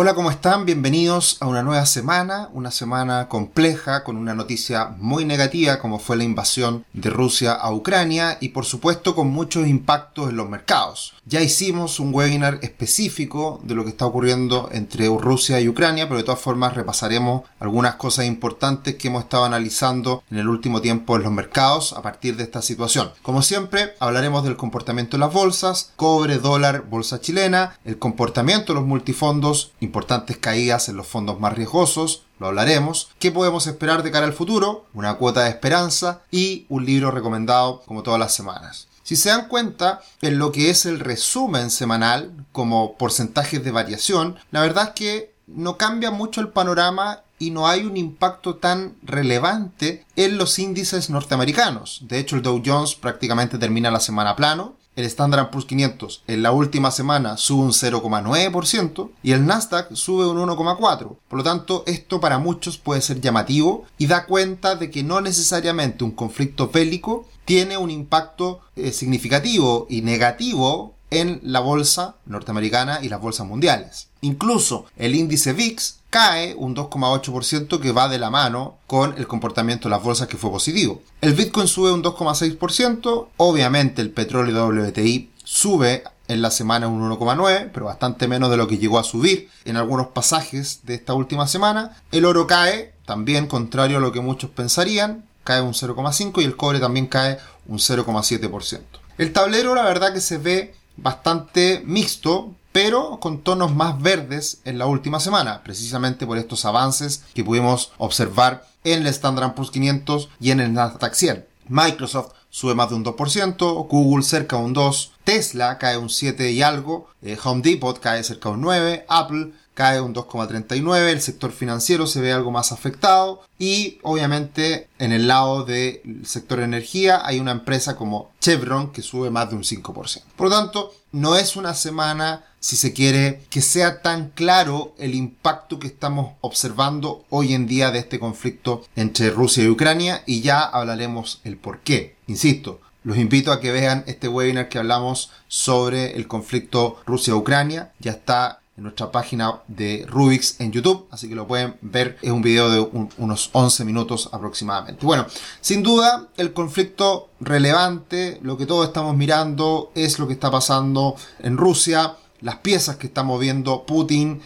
Hola, ¿cómo están? Bienvenidos a una nueva semana, una semana compleja con una noticia muy negativa como fue la invasión de Rusia a Ucrania y por supuesto con muchos impactos en los mercados. Ya hicimos un webinar específico de lo que está ocurriendo entre Rusia y Ucrania, pero de todas formas repasaremos algunas cosas importantes que hemos estado analizando en el último tiempo en los mercados a partir de esta situación. Como siempre, hablaremos del comportamiento de las bolsas, cobre, dólar, bolsa chilena, el comportamiento de los multifondos, importantes caídas en los fondos más riesgosos, lo hablaremos, qué podemos esperar de cara al futuro, una cuota de esperanza y un libro recomendado como todas las semanas. Si se dan cuenta en lo que es el resumen semanal como porcentajes de variación, la verdad es que no cambia mucho el panorama y no hay un impacto tan relevante en los índices norteamericanos. De hecho, el Dow Jones prácticamente termina la semana plano, el Standard Poor's 500 en la última semana sube un 0,9% y el Nasdaq sube un 1,4%. Por lo tanto, esto para muchos puede ser llamativo y da cuenta de que no necesariamente un conflicto bélico tiene un impacto eh, significativo y negativo en la bolsa norteamericana y las bolsas mundiales. Incluso el índice VIX cae un 2,8% que va de la mano con el comportamiento de las bolsas que fue positivo. El Bitcoin sube un 2,6%, obviamente el petróleo WTI sube en la semana un 1,9, pero bastante menos de lo que llegó a subir en algunos pasajes de esta última semana. El oro cae, también contrario a lo que muchos pensarían, cae un 0,5 y el cobre también cae un 0,7%. El tablero la verdad que se ve bastante mixto, pero con tonos más verdes en la última semana, precisamente por estos avances que pudimos observar en el Standard Poor's 500 y en el Nasdaq 100. Microsoft sube más de un 2%, Google cerca de un 2%, Tesla cae un 7 y algo, eh, Home Depot cae cerca de un 9%, Apple cae un 2,39, el sector financiero se ve algo más afectado y obviamente en el lado del sector energía hay una empresa como Chevron que sube más de un 5%. Por lo tanto, no es una semana, si se quiere, que sea tan claro el impacto que estamos observando hoy en día de este conflicto entre Rusia y Ucrania y ya hablaremos el por qué. Insisto, los invito a que vean este webinar que hablamos sobre el conflicto Rusia-Ucrania. Ya está en nuestra página de Rubix en YouTube, así que lo pueden ver, es un video de unos 11 minutos aproximadamente. Bueno, sin duda el conflicto relevante, lo que todos estamos mirando es lo que está pasando en Rusia, las piezas que está moviendo Putin,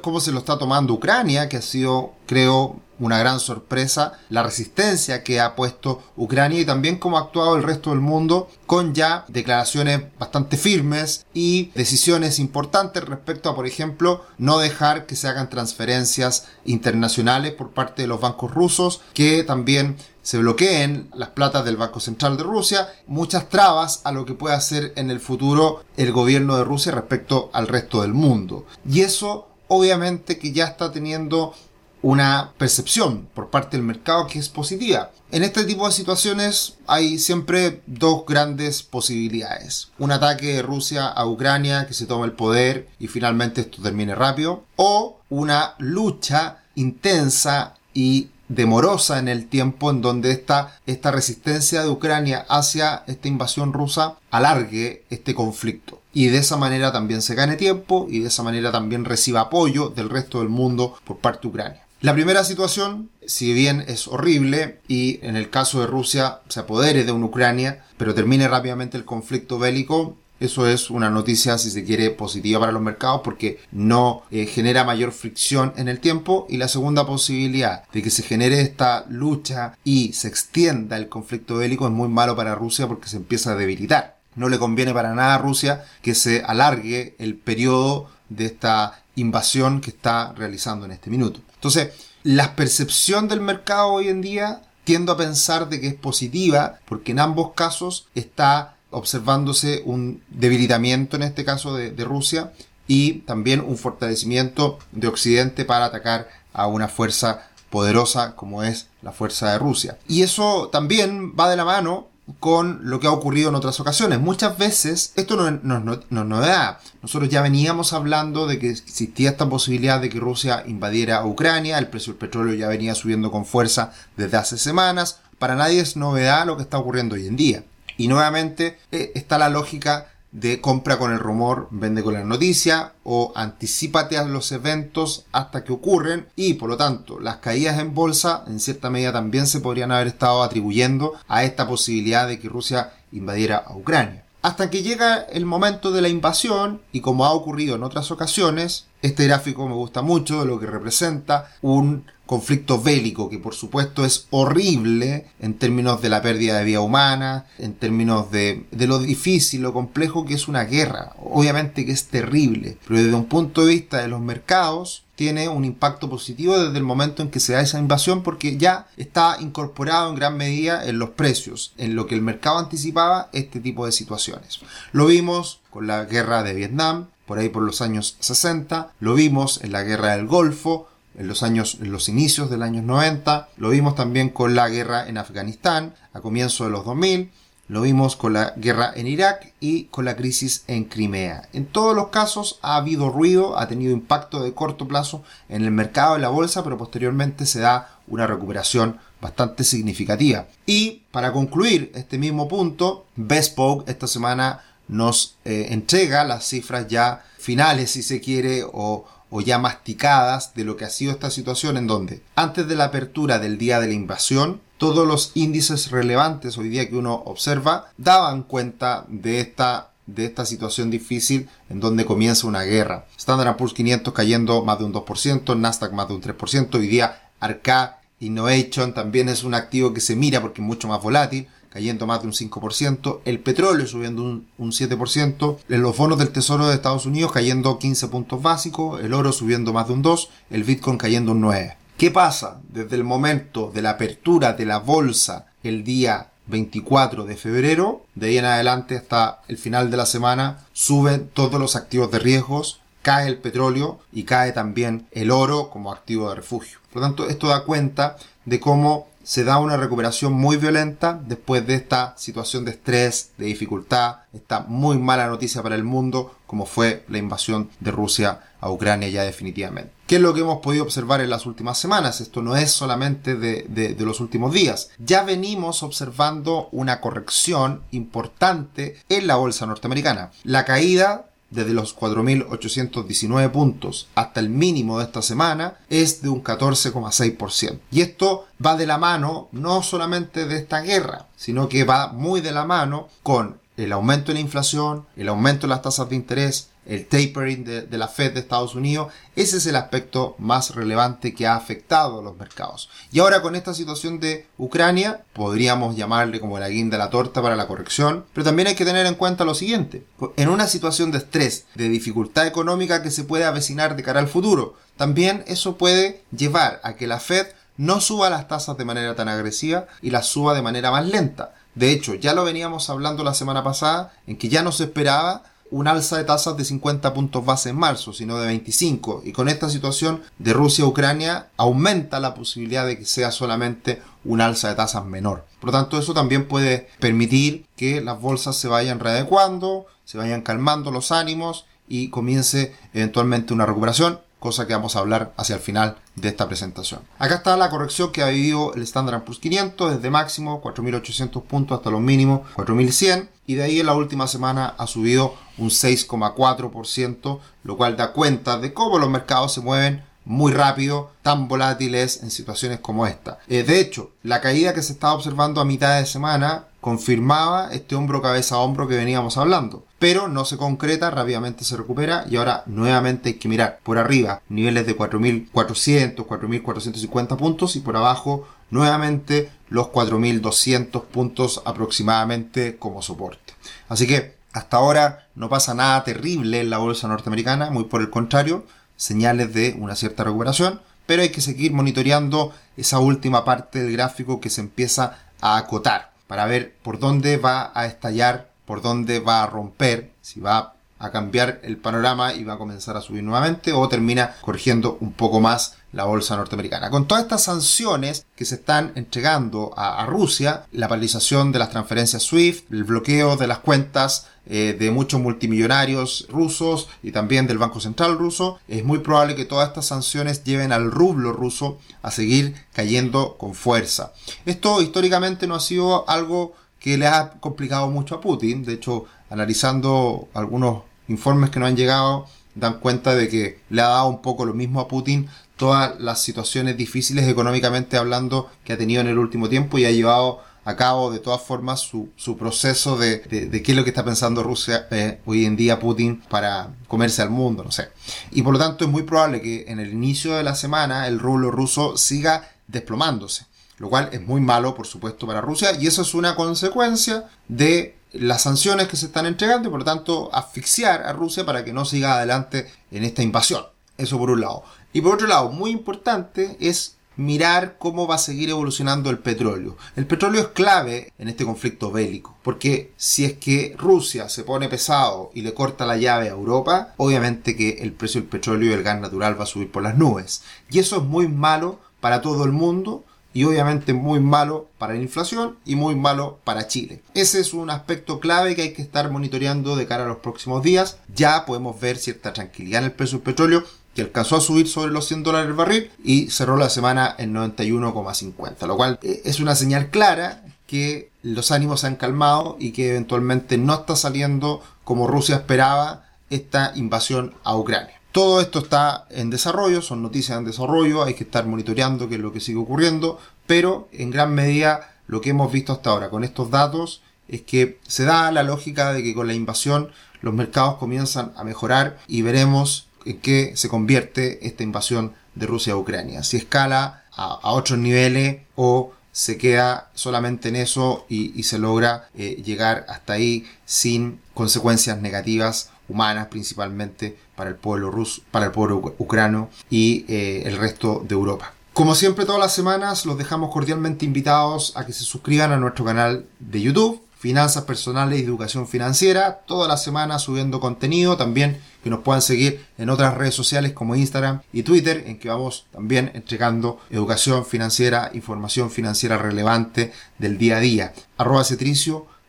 cómo se lo está tomando Ucrania, que ha sido, creo, una gran sorpresa, la resistencia que ha puesto Ucrania y también cómo ha actuado el resto del mundo con ya declaraciones bastante firmes y decisiones importantes respecto a, por ejemplo, no dejar que se hagan transferencias internacionales por parte de los bancos rusos, que también se bloqueen las platas del Banco Central de Rusia, muchas trabas a lo que puede hacer en el futuro el gobierno de Rusia respecto al resto del mundo. Y eso obviamente que ya está teniendo una percepción por parte del mercado que es positiva. En este tipo de situaciones hay siempre dos grandes posibilidades. Un ataque de Rusia a Ucrania que se tome el poder y finalmente esto termine rápido. O una lucha intensa y demorosa en el tiempo en donde esta, esta resistencia de Ucrania hacia esta invasión rusa alargue este conflicto. Y de esa manera también se gane tiempo y de esa manera también reciba apoyo del resto del mundo por parte de Ucrania. La primera situación, si bien es horrible y en el caso de Rusia se apodere de una Ucrania, pero termine rápidamente el conflicto bélico, eso es una noticia, si se quiere, positiva para los mercados porque no eh, genera mayor fricción en el tiempo. Y la segunda posibilidad de que se genere esta lucha y se extienda el conflicto bélico es muy malo para Rusia porque se empieza a debilitar. No le conviene para nada a Rusia que se alargue el periodo de esta invasión que está realizando en este minuto. Entonces, la percepción del mercado hoy en día tiendo a pensar de que es positiva, porque en ambos casos está observándose un debilitamiento, en este caso de, Rusia, y también un fortalecimiento de Occidente para atacar a una fuerza poderosa como es la fuerza de Rusia. Y eso también va de la mano con lo que ha ocurrido en otras ocasiones. Muchas veces, esto no, no, no, novedad. Nosotros ya veníamos hablando de que existía esta posibilidad de que Rusia invadiera Ucrania, el precio del petróleo ya venía subiendo con fuerza desde hace semanas. Para nadie es novedad lo que está ocurriendo hoy en día. Y nuevamente eh, está la lógica de compra con el rumor, vende con la noticia o anticipate a los eventos hasta que ocurren y por lo tanto las caídas en bolsa en cierta medida también se podrían haber estado atribuyendo a esta posibilidad de que Rusia invadiera a Ucrania. Hasta que llega el momento de la invasión y como ha ocurrido en otras ocasiones, este gráfico me gusta mucho de lo que representa un conflicto bélico que por supuesto es horrible en términos de la pérdida de vida humana, en términos de, de, lo difícil, lo complejo que es una guerra. Obviamente que es terrible, pero desde un punto de vista de los mercados tiene un impacto positivo desde el momento en que se da esa invasión porque ya está incorporado en gran medida en los precios, en lo que el mercado anticipaba este tipo de situaciones. Lo vimos con la guerra de Vietnam, por ahí por los años 60, lo vimos en la guerra del Golfo, en los años, en los inicios del años 90, lo vimos también con la guerra en Afganistán a comienzos de los 2000, lo vimos con la guerra en Irak y con la crisis en Crimea. En todos los casos ha habido ruido, ha tenido impacto de corto plazo en el mercado de la bolsa, pero posteriormente se da una recuperación bastante significativa. Y para concluir este mismo punto, Bespoke esta semana nos eh, entrega las cifras ya finales, si se quiere, o ya masticadas de lo que ha sido esta situación en donde antes de la apertura del día de la invasión, todos los índices relevantes hoy día que uno observa daban cuenta de esta de esta situación difícil en donde comienza una guerra. Standard Poor's 500 cayendo más de un 2%, Nasdaq más de un 3%, hoy día Arca Innovation también es un activo que se mira porque es mucho más volátil, cayendo más de un 5%, el petróleo subiendo un, 7%, los bonos del Tesoro de Estados Unidos cayendo 15 puntos básicos, el oro subiendo más de un 2, el Bitcoin cayendo un 9. ¿Qué pasa desde el momento de la apertura de la bolsa el día 24 de febrero? De ahí en adelante hasta el final de la semana suben todos los activos de riesgos, cae el petróleo y cae también el oro como activo de refugio. Por lo tanto, esto da cuenta de cómo se da una recuperación muy violenta después de esta situación de estrés, de dificultad, esta muy mala noticia para el mundo como fue la invasión de Rusia a Ucrania ya definitivamente. ¿Qué es lo que hemos podido observar en las últimas semanas? Esto no es solamente de los últimos días. Ya venimos observando una corrección importante en la bolsa norteamericana. La caída desde los 4.819 puntos hasta el mínimo de esta semana es de un 14,6%. Y esto va de la mano no solamente de esta guerra, sino que va muy de la mano con el aumento de la inflación, el aumento de las tasas de interés, el tapering de, la Fed de Estados Unidos, ese es el aspecto más relevante que ha afectado a los mercados. Y ahora con esta situación de Ucrania, podríamos llamarle como la guinda la torta para la corrección, pero también hay que tener en cuenta lo siguiente, en una situación de estrés, de dificultad económica que se puede avecinar de cara al futuro, también eso puede llevar a que la Fed no suba las tasas de manera tan agresiva y las suba de manera más lenta. De hecho, ya lo veníamos hablando la semana pasada, en que ya no se esperaba un alza de tasas de 50 puntos base en marzo, sino de 25. Y con esta situación de Rusia-Ucrania aumenta la posibilidad de que sea solamente un alza de tasas menor. Por lo tanto, eso también puede permitir que las bolsas se vayan readecuando, se vayan calmando los ánimos y comience eventualmente una recuperación cosa que vamos a hablar hacia el final de esta presentación. Acá está la corrección que ha vivido el Standard Poor's 500 desde máximo 4.800 puntos hasta los mínimos 4.100 y de ahí en la última semana ha subido un 6,4%, lo cual da cuenta de cómo los mercados se mueven muy rápido, tan volátiles en situaciones como esta. Eh, de hecho, la caída que se estaba observando a mitad de semana confirmaba este hombro cabeza a hombro que veníamos hablando. Pero no se concreta, rápidamente se recupera y ahora nuevamente hay que mirar por arriba niveles de 4.400, 4.450 puntos y por abajo nuevamente los 4.200 puntos aproximadamente como soporte. Así que hasta ahora no pasa nada terrible en la bolsa norteamericana, muy por el contrario, señales de una cierta recuperación, pero hay que seguir monitoreando esa última parte del gráfico que se empieza a acotar para ver por dónde va a estallar, por dónde va a romper, si va a cambiar el panorama y va a comenzar a subir nuevamente o termina corrigiendo un poco más la bolsa norteamericana. Con todas estas sanciones que se están entregando a, Rusia, la paralización de las transferencias SWIFT, el bloqueo de las cuentas eh, de muchos multimillonarios rusos y también del Banco Central ruso, es muy probable que todas estas sanciones lleven al rublo ruso a seguir cayendo con fuerza. Esto históricamente no ha sido algo que le ha complicado mucho a Putin. De hecho, analizando algunos informes que nos han llegado, dan cuenta de que le ha dado un poco lo mismo a Putin todas las situaciones difíciles económicamente hablando que ha tenido en el último tiempo y ha llevado a cabo de todas formas su, su proceso de, de, qué es lo que está pensando Rusia eh, hoy en día Putin para comerse al mundo, no sé. Y por lo tanto es muy probable que en el inicio de la semana el rublo ruso siga desplomándose, lo cual es muy malo por supuesto para Rusia y eso es una consecuencia de las sanciones que se están entregando y por lo tanto asfixiar a Rusia para que no siga adelante en esta invasión. Eso por un lado. Y por otro lado, muy importante es mirar cómo va a seguir evolucionando el petróleo. El petróleo es clave en este conflicto bélico, porque si es que Rusia se pone pesado y le corta la llave a Europa, obviamente que el precio del petróleo y el gas natural va a subir por las nubes. Y eso es muy malo para todo el mundo y obviamente muy malo para la inflación y muy malo para Chile. Ese es un aspecto clave que hay que estar monitoreando de cara a los próximos días. Ya podemos ver cierta tranquilidad en el precio del petróleo que alcanzó a subir sobre los 100 dólares el barril y cerró la semana en 91,50, lo cual eh, es una señal clara que los ánimos se han calmado y que eventualmente no está saliendo como Rusia esperaba esta invasión a Ucrania. Todo esto está en desarrollo, son noticias en desarrollo, hay que estar monitoreando qué es lo que sigue ocurriendo, pero en gran medida lo que hemos visto hasta ahora con estos datos es que se da la lógica de que con la invasión los mercados comienzan a mejorar y veremos en qué se convierte esta invasión de Rusia a Ucrania. Si escala a, otros niveles o se queda solamente en eso y, se logra eh, llegar hasta ahí sin consecuencias negativas humanas principalmente para el pueblo ruso, para el pueblo ucrano y eh, el resto de Europa. Como siempre todas las semanas los dejamos cordialmente invitados a que se suscriban a nuestro canal de YouTube finanzas personales y educación financiera, toda la semana subiendo contenido, también que nos puedan seguir en otras redes sociales como Instagram y Twitter, en que vamos también entregando educación financiera, información financiera relevante del día a día.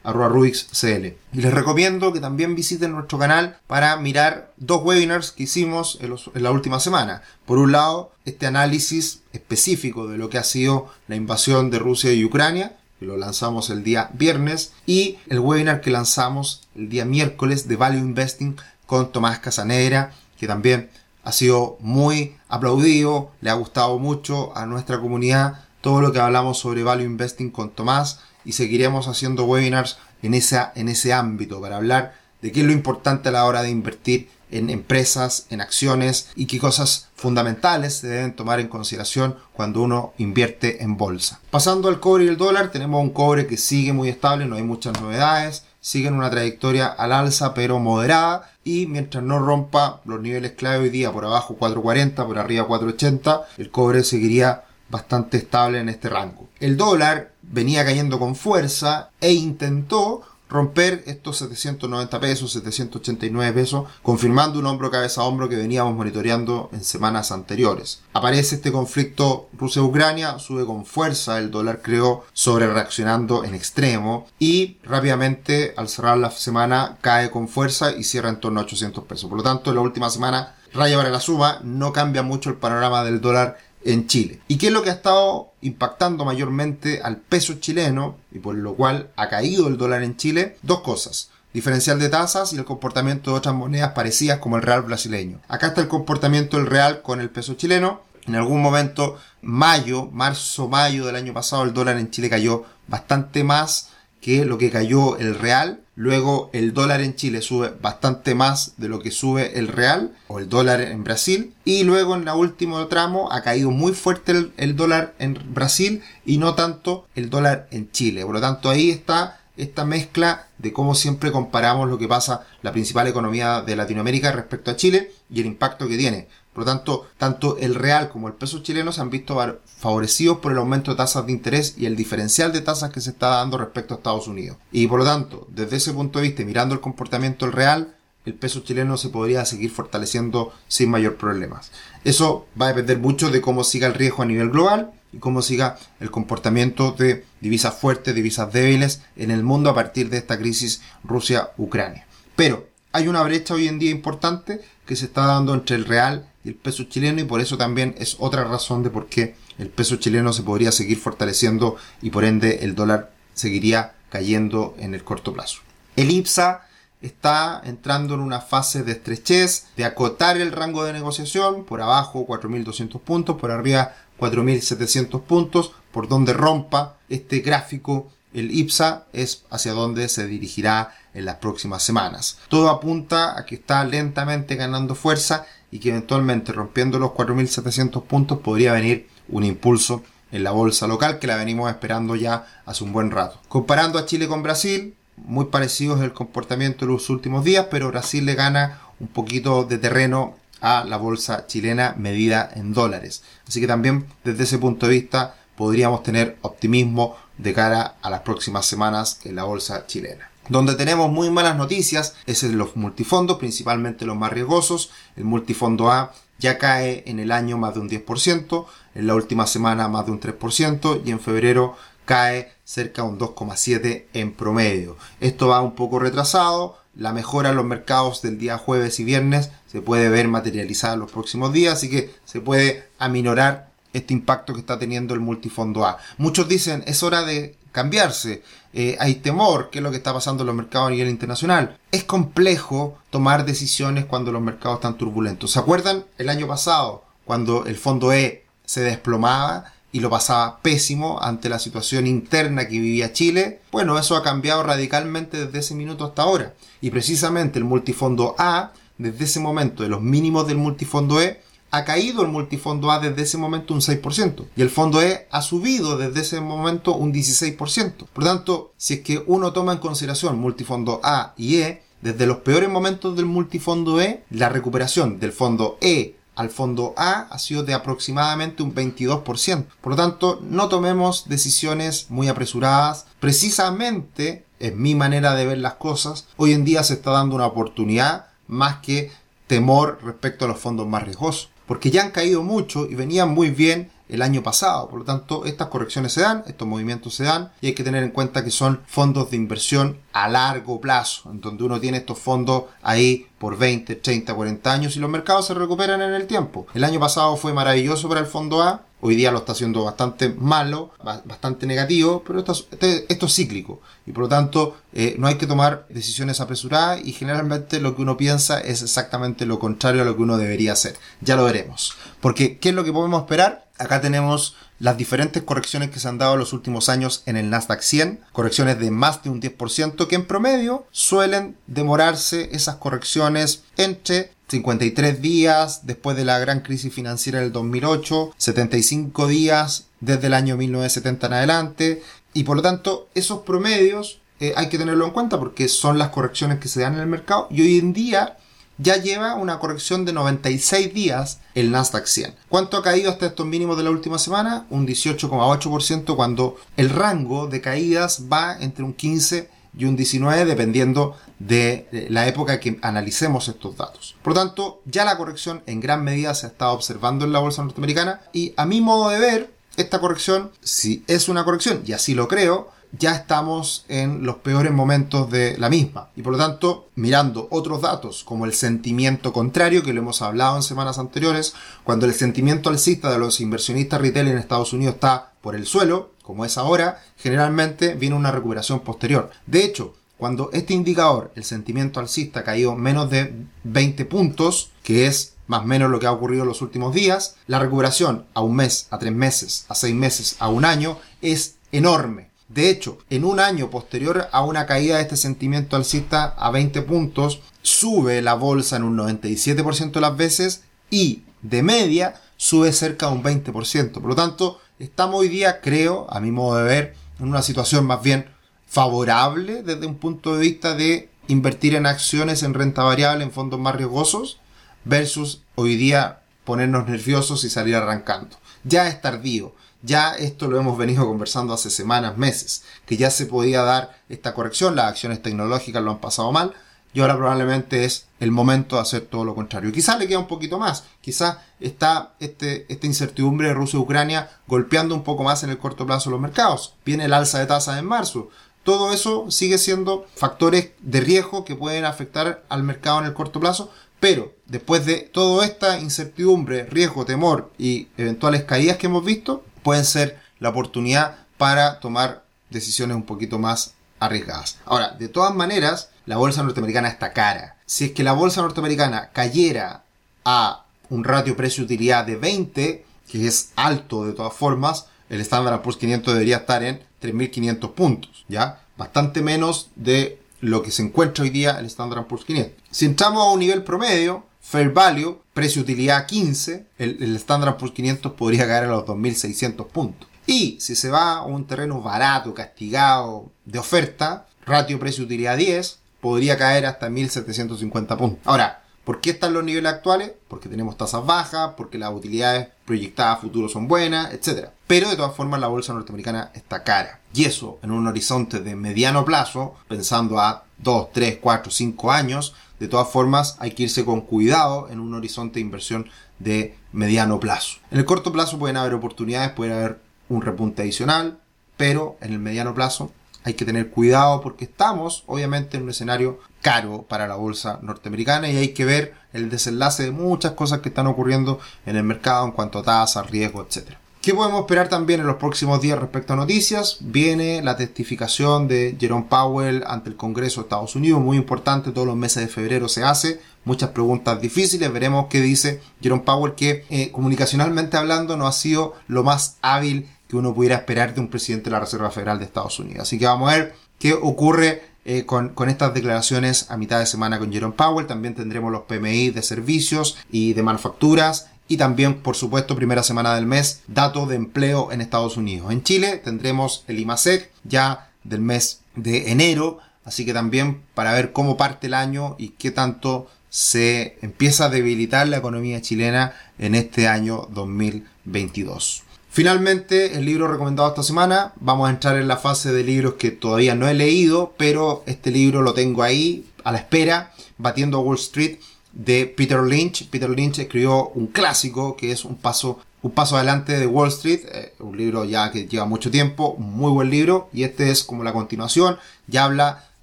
Arroba RubixCL. Y les recomiendo que también visiten nuestro canal para mirar dos webinars que hicimos en, en, la última semana. Por un lado, este análisis específico de lo que ha sido la invasión de Rusia y Ucrania, que lo lanzamos el día viernes, y el webinar que lanzamos el día miércoles de Value Investing con Tomás Casanera, que también ha sido muy aplaudido, le ha gustado mucho a nuestra comunidad todo lo que hablamos sobre Value Investing con Tomás y seguiremos haciendo webinars en, esa, en ese ámbito para hablar de qué es lo importante a la hora de invertir en empresas, en acciones y qué cosas fundamentales se deben tomar en consideración cuando uno invierte en bolsa. Pasando al cobre y el dólar, tenemos un cobre que sigue muy estable, no hay muchas novedades, sigue en una trayectoria al alza pero moderada y mientras no rompa los niveles clave hoy día por abajo 440, por arriba 480, el cobre seguiría bastante estable en este rango. El dólar venía cayendo con fuerza e intentó romper estos 790 pesos, 789 pesos, confirmando un hombro cabeza a hombro que veníamos monitoreando en semanas anteriores. Aparece este conflicto Rusia-Ucrania, sube con fuerza, el dólar creo sobre reaccionando en extremo y rápidamente al cerrar la semana cae con fuerza y cierra en torno a 800 pesos. Por lo tanto, en la última semana raya para la suma, no cambia mucho el panorama del dólar en Chile. ¿Y qué es lo que ha estado impactando mayormente al peso chileno y por lo cual ha caído el dólar en Chile? Dos cosas diferencial de tasas y el comportamiento de otras monedas parecidas como el real brasileño. Acá está el comportamiento del real con el peso chileno. En algún momento, mayo, marzo, mayo del año pasado, el dólar en Chile cayó bastante más que lo que cayó el real. Luego el dólar en Chile sube bastante más de lo que sube el real o el dólar en Brasil. Y luego en el último tramo ha caído muy fuerte el, el dólar en Brasil y no tanto el dólar en Chile. Por lo tanto ahí está esta mezcla de cómo siempre comparamos lo que pasa la principal economía de Latinoamérica respecto a Chile y el impacto que tiene. Por lo tanto, tanto el real como el peso chileno se han visto favorecidos por el aumento de tasas de interés y el diferencial de tasas que se está dando respecto a Estados Unidos. Y por lo tanto, desde ese punto de vista, mirando el comportamiento del real, el peso chileno se podría seguir fortaleciendo sin mayor problemas. Eso va a depender mucho de cómo siga el riesgo a nivel global y cómo siga el comportamiento de divisas fuertes, divisas débiles en el mundo a partir de esta crisis Rusia-Ucrania. Pero hay una brecha hoy en día importante que se está dando entre el real el peso chileno y por eso también es otra razón de por qué el peso chileno se podría seguir fortaleciendo y por ende el dólar seguiría cayendo en el corto plazo. El IPSA está entrando en una fase de estrechez, de acotar el rango de negociación, por abajo 4.200 puntos, por arriba 4.700 puntos, por donde rompa este gráfico el IPSA es hacia donde se dirigirá en las próximas semanas. Todo apunta a que está lentamente ganando fuerza y que eventualmente rompiendo los 4.700 puntos podría venir un impulso en la bolsa local que la venimos esperando ya hace un buen rato. Comparando a Chile con Brasil, muy parecido es el comportamiento de los últimos días, pero Brasil le gana un poquito de terreno a la bolsa chilena medida en dólares. Así que también desde ese punto de vista podríamos tener optimismo de cara a las próximas semanas en la bolsa chilena. Donde tenemos muy malas noticias es en los multifondos, principalmente los más riesgosos. El multifondo A ya cae en el año más de un 10%, en la última semana más de un 3% y en febrero cae cerca de un 2,7% en promedio. Esto va un poco retrasado, la mejora en los mercados del día jueves y viernes se puede ver materializada en los próximos días, así que se puede aminorar este impacto que está teniendo el multifondo A. Muchos dicen es hora de cambiarse, eh, hay temor, que es lo que está pasando en los mercados a nivel internacional. Es complejo tomar decisiones cuando los mercados están turbulentos. ¿Se acuerdan el año pasado cuando el fondo E se desplomaba? y lo pasaba pésimo ante la situación interna que vivía Chile, bueno, eso ha cambiado radicalmente desde ese minuto hasta ahora. Y precisamente el multifondo A, desde ese momento, de los mínimos del multifondo E, ha caído el multifondo A desde ese momento un 6%. Y el fondo E ha subido desde ese momento un 16%. Por tanto, si es que uno toma en consideración multifondo A y E, desde los peores momentos del multifondo E, la recuperación del fondo E al fondo A ha sido de aproximadamente un 22%. Por lo tanto, no tomemos decisiones muy apresuradas. Precisamente, es mi manera de ver las cosas, hoy en día se está dando una oportunidad más que temor respecto a los fondos más riesgosos porque ya han caído mucho y venían muy bien el año pasado. Por lo tanto, estas correcciones se dan, estos movimientos se dan y hay que tener en cuenta que son fondos de inversión a largo plazo, en donde uno tiene estos fondos ahí por 20, 30, 40 años y los mercados se recuperan en el tiempo. El año pasado fue maravilloso para el fondo A, hoy día lo está haciendo bastante malo, bastante negativo, pero esto, este, esto es cíclico y por lo tanto eh, no hay que tomar decisiones apresuradas y generalmente lo que uno piensa es exactamente lo contrario a lo que uno debería hacer. Ya lo veremos. Porque, ¿qué es lo que podemos esperar? Acá tenemos las diferentes correcciones que se han dado en los últimos años en el Nasdaq 100, correcciones de más de un 10%, que en promedio suelen demorarse esas correcciones entre 53 días después de la gran crisis financiera del 2008, 75 días desde el año 1970 en adelante, y por lo tanto esos promedios eh, hay que tenerlo en cuenta porque son las correcciones que se dan en el mercado y hoy en día ya lleva una corrección de 96 días el Nasdaq 100. ¿Cuánto ha caído hasta estos mínimos de la última semana? Un 18,8% cuando el rango de caídas va entre un 15 y un 19 dependiendo de la época que analicemos estos datos. Por lo tanto, ya la corrección en gran medida se estado observando en la bolsa norteamericana y a mi modo de ver, esta corrección, si es una corrección, y así lo creo, ya estamos en los peores momentos de la misma. Y por lo tanto, mirando otros datos como el sentimiento contrario, que lo hemos hablado en semanas anteriores, cuando el sentimiento alcista de los inversionistas retail en Estados Unidos está por el suelo, como es ahora, generalmente viene una recuperación posterior. De hecho, cuando este indicador, el sentimiento alcista, ha caído menos de 20 puntos, que es más o menos lo que ha ocurrido en los últimos días, la recuperación a un mes, a tres meses, a seis meses, a un año es enorme. De hecho, en un año posterior a una caída de este sentimiento alcista a 20 puntos, sube la bolsa en un 97% de las veces y de media sube cerca de un 20%. Por lo tanto, estamos hoy día, creo, a mi modo de ver, en una situación más bien favorable desde un punto de vista de invertir en acciones en renta variable en fondos más riesgosos versus hoy día ponernos nerviosos y salir arrancando. Ya es tardío. Ya esto lo hemos venido conversando hace semanas, meses, que ya se podía dar esta corrección, las acciones tecnológicas lo han pasado mal, y ahora probablemente es el momento de hacer todo lo contrario. Quizás le queda un poquito más, quizás está este, esta incertidumbre de Rusia-Ucrania golpeando un poco más en el corto plazo los mercados. Viene el alza de tasas en marzo. Todo eso sigue siendo factores de riesgo que pueden afectar al mercado en el corto plazo, pero después de toda esta incertidumbre, riesgo, temor y eventuales caídas que hemos visto, pueden ser la oportunidad para tomar decisiones un poquito más arriesgadas. Ahora, de todas maneras, la bolsa norteamericana está cara. Si es que la bolsa norteamericana cayera a un ratio precio-utilidad de 20, que es alto de todas formas, el Standard Poor's 500 debería estar en 3.500 puntos, ¿ya? Bastante menos de lo que se encuentra hoy día el Standard Poor's 500. Si entramos a un nivel promedio, Fair Value, precio-utilidad 15, el, el Standard Poor's 500 podría caer a los 2.600 puntos. Y si se va a un terreno barato, castigado, de oferta, ratio precio-utilidad 10, podría caer hasta 1.750 puntos. Ahora, ¿por qué están los niveles actuales? Porque tenemos tasas bajas, porque las utilidades proyectadas a futuro son buenas, etc. Pero de todas formas la bolsa norteamericana está cara. Y eso en un horizonte de mediano plazo, pensando a 2, 3, 4, 5 años, de todas formas hay que irse con cuidado en un horizonte de inversión de mediano plazo. En el corto plazo pueden haber oportunidades, puede haber un repunte adicional, pero en el mediano plazo hay que tener cuidado porque estamos obviamente en un escenario caro para la bolsa norteamericana y hay que ver el desenlace de muchas cosas que están ocurriendo en el mercado en cuanto a tasas, riesgo, etc. ¿Qué podemos esperar también en los próximos días respecto a noticias? Viene la testificación de Jerome Powell ante el Congreso de Estados Unidos, muy importante, todos los meses de febrero se hace, muchas preguntas difíciles, veremos qué dice Jerome Powell, que eh, comunicacionalmente hablando no ha sido lo más hábil que uno pudiera esperar de un presidente de la Reserva Federal de Estados Unidos. Así que vamos a ver qué ocurre eh, con, con, estas declaraciones a mitad de semana con Jerome Powell. También tendremos los PMI de servicios y de manufacturas. Y también, por supuesto, primera semana del mes, datos de empleo en Estados Unidos. En Chile tendremos el IMASEC ya del mes de enero. Así que también para ver cómo parte el año y qué tanto se empieza a debilitar la economía chilena en este año 2022. Finalmente, el libro recomendado esta semana, vamos a entrar en la fase de libros que todavía no he leído, pero este libro lo tengo ahí a la espera, Batiendo Wall Street de Peter Lynch. Peter Lynch escribió un clásico que es un paso un paso adelante de Wall Street, eh, un libro ya que lleva mucho tiempo, muy buen libro, y este es como la continuación, ya habla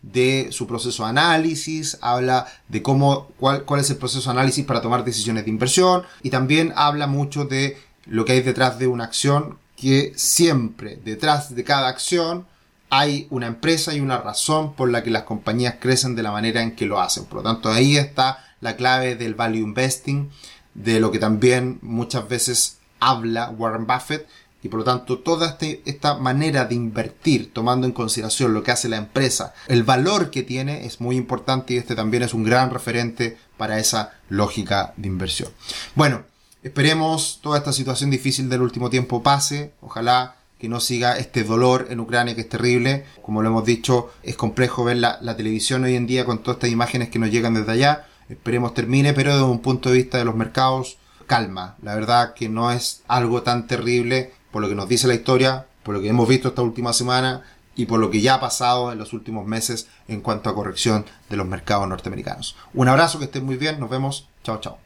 de su proceso de análisis, habla de cómo, cuál, cuál es el proceso de análisis para tomar decisiones de inversión, y también habla mucho de lo que hay detrás de una acción, que siempre detrás de cada acción hay una empresa y una razón por la que las compañías crecen de la manera en que lo hacen. Por lo tanto, ahí está la clave del value investing, de lo que también muchas veces habla Warren Buffett. Y por lo tanto, toda este, esta manera de invertir, tomando en consideración lo que hace la empresa, el valor que tiene, es muy importante y este también es un gran referente para esa lógica de inversión. Bueno, Esperemos toda esta situación difícil del último tiempo pase. Ojalá que no siga este dolor en Ucrania que es terrible. Como lo hemos dicho, es complejo ver la, televisión hoy en día con todas estas imágenes que nos llegan desde allá. Esperemos termine, pero desde un punto de vista de los mercados, calma. La verdad que no es algo tan terrible por lo que nos dice la historia, por lo que hemos visto esta última semana y por lo que ya ha pasado en los últimos meses en cuanto a corrección de los mercados norteamericanos. Un abrazo, que estén muy bien, nos vemos, chao chao.